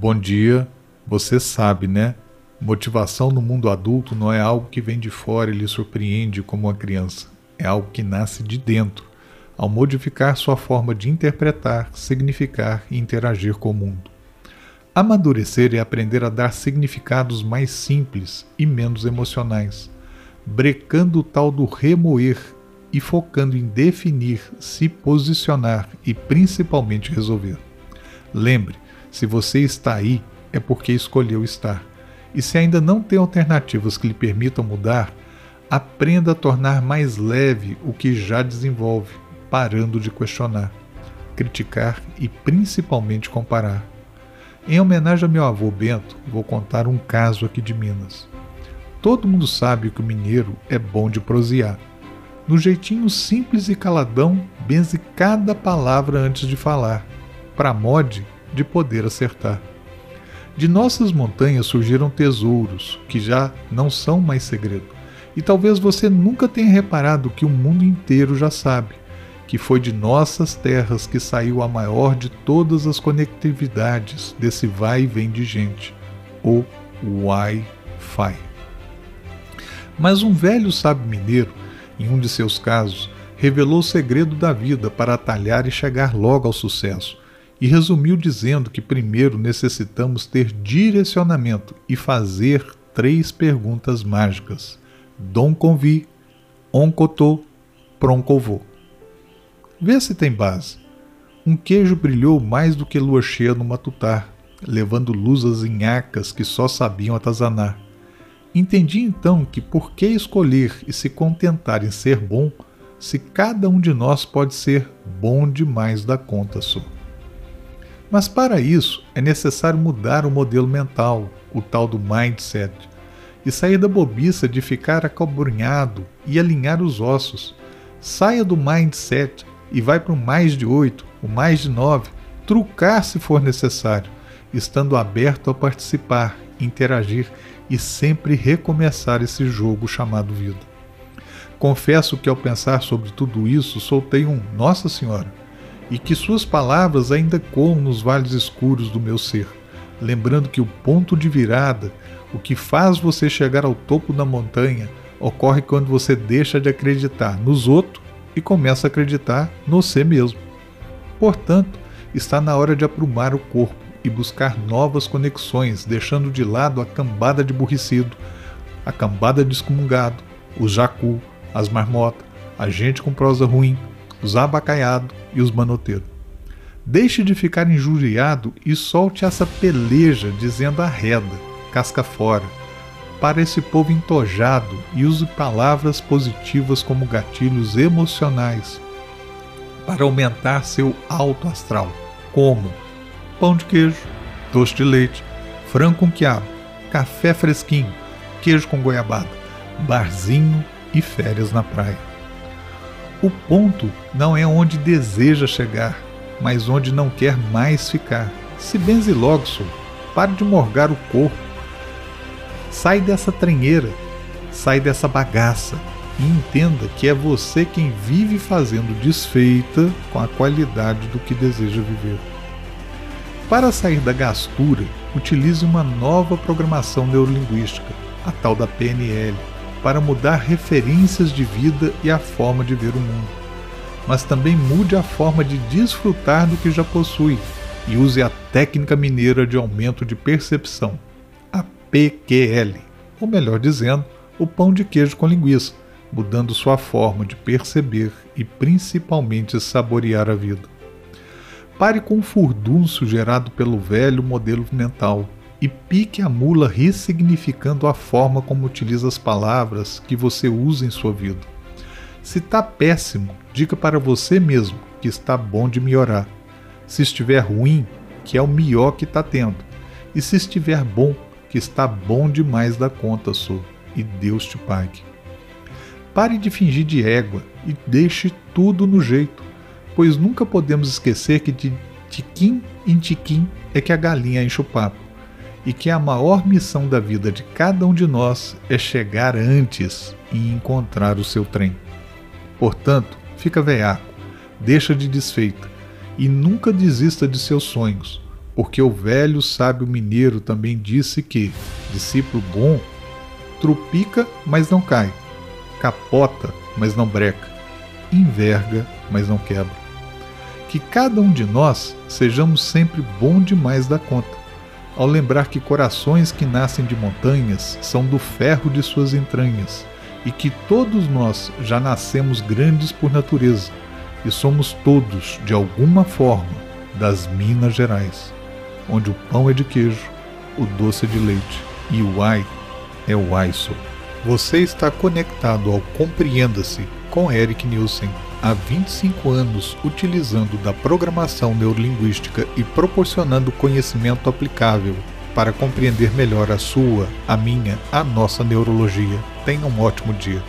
Bom dia. Você sabe, né? Motivação no mundo adulto não é algo que vem de fora e lhe surpreende como uma criança. É algo que nasce de dentro, ao modificar sua forma de interpretar, significar e interagir com o mundo. Amadurecer é aprender a dar significados mais simples e menos emocionais, brecando o tal do remoer e focando em definir, se posicionar e principalmente resolver. Lembre, se você está aí, é porque escolheu estar. E se ainda não tem alternativas que lhe permitam mudar, aprenda a tornar mais leve o que já desenvolve, parando de questionar, criticar e principalmente comparar. Em homenagem a meu avô Bento, vou contar um caso aqui de Minas. Todo mundo sabe que o mineiro é bom de prosear. No jeitinho simples e caladão, benze cada palavra antes de falar, para mode de poder acertar. De nossas montanhas surgiram tesouros que já não são mais segredo. E talvez você nunca tenha reparado que o mundo inteiro já sabe que foi de nossas terras que saiu a maior de todas as conectividades desse vai e vem de gente, o Wi-Fi. Mas um velho sábio mineiro, em um de seus casos, revelou o segredo da vida para atalhar e chegar logo ao sucesso e resumiu dizendo que primeiro necessitamos ter direcionamento e fazer três perguntas mágicas: Dom convi, oncotô, proncovô. Vê se tem base. Um queijo brilhou mais do que lua cheia no matutar, levando luz às inhacas que só sabiam atazanar. Entendi então que por que escolher e se contentar em ser bom, se cada um de nós pode ser bom demais da conta só. Mas para isso é necessário mudar o modelo mental, o tal do mindset, e sair da bobiça de ficar acabrunhado e alinhar os ossos. Saia do mindset e vai para o mais de oito, o mais de nove, trucar se for necessário, estando aberto a participar, interagir e sempre recomeçar esse jogo chamado vida. Confesso que ao pensar sobre tudo isso, soltei um Nossa Senhora e que suas palavras ainda coam nos vales escuros do meu ser, lembrando que o ponto de virada, o que faz você chegar ao topo da montanha, ocorre quando você deixa de acreditar nos outros e começa a acreditar no você mesmo. Portanto, está na hora de aprumar o corpo e buscar novas conexões, deixando de lado a cambada de burricido, a cambada de excomungado, o jacu, as marmotas, a gente com prosa ruim, os abacaiados e os manoteiros. Deixe de ficar injuriado e solte essa peleja dizendo arreda, casca fora, para esse povo entojado e use palavras positivas como gatilhos emocionais para aumentar seu alto astral, como pão de queijo, doce de leite, frango com quiabo, café fresquinho, queijo com goiabada, barzinho e férias na praia. O ponto não é onde deseja chegar, mas onde não quer mais ficar. Se benze logo. Pare de morgar o corpo. Sai dessa trenheira, sai dessa bagaça e entenda que é você quem vive fazendo desfeita com a qualidade do que deseja viver. Para sair da gastura, utilize uma nova programação neurolinguística, a tal da PNL para mudar referências de vida e a forma de ver o mundo. Mas também mude a forma de desfrutar do que já possui e use a técnica mineira de aumento de percepção, a PQL, ou melhor dizendo, o pão de queijo com linguiça, mudando sua forma de perceber e principalmente saborear a vida. Pare com o furdúncio gerado pelo velho modelo mental e pique a mula ressignificando a forma como utiliza as palavras que você usa em sua vida. Se está péssimo, diga para você mesmo que está bom de melhorar. Se estiver ruim, que é o melhor que está tendo. E se estiver bom, que está bom demais da conta, sou, e Deus te pague. Pare de fingir de égua e deixe tudo no jeito, pois nunca podemos esquecer que de tiquim em tiquim é que a galinha enche o papo e que a maior missão da vida de cada um de nós é chegar antes e encontrar o seu trem. Portanto, fica veiaco, deixa de desfeita e nunca desista de seus sonhos, porque o velho sábio mineiro também disse que discípulo bom trupica, mas não cai, capota, mas não breca, enverga, mas não quebra. Que cada um de nós sejamos sempre bom demais da conta, ao lembrar que corações que nascem de montanhas são do ferro de suas entranhas, e que todos nós já nascemos grandes por natureza, e somos todos, de alguma forma, das Minas Gerais onde o pão é de queijo, o doce é de leite e o ai é o aiso. Você está conectado ao Compreenda-se com Eric Nielsen há 25 anos utilizando da programação neurolinguística e proporcionando conhecimento aplicável para compreender melhor a sua, a minha, a nossa neurologia. Tenha um ótimo dia.